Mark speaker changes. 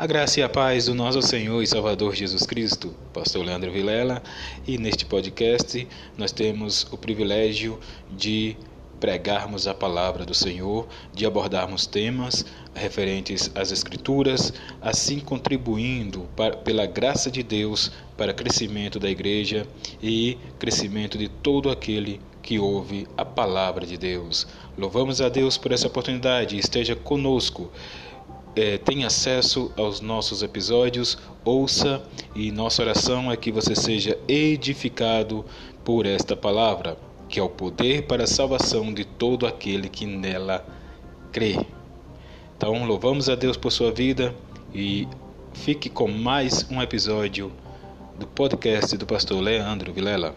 Speaker 1: A graça e a paz do nosso Senhor e Salvador Jesus Cristo, Pastor Leandro Vilela, e neste podcast nós temos o privilégio de pregarmos a palavra do Senhor, de abordarmos temas referentes às Escrituras, assim contribuindo para, pela graça de Deus para crescimento da igreja e crescimento de todo aquele que ouve a palavra de Deus. Louvamos a Deus por essa oportunidade, esteja conosco é, tem acesso aos nossos episódios, ouça e nossa oração é que você seja edificado por esta palavra, que é o poder para a salvação de todo aquele que nela crê. Então, louvamos a Deus por sua vida e fique com mais um episódio do podcast do pastor Leandro Vilela.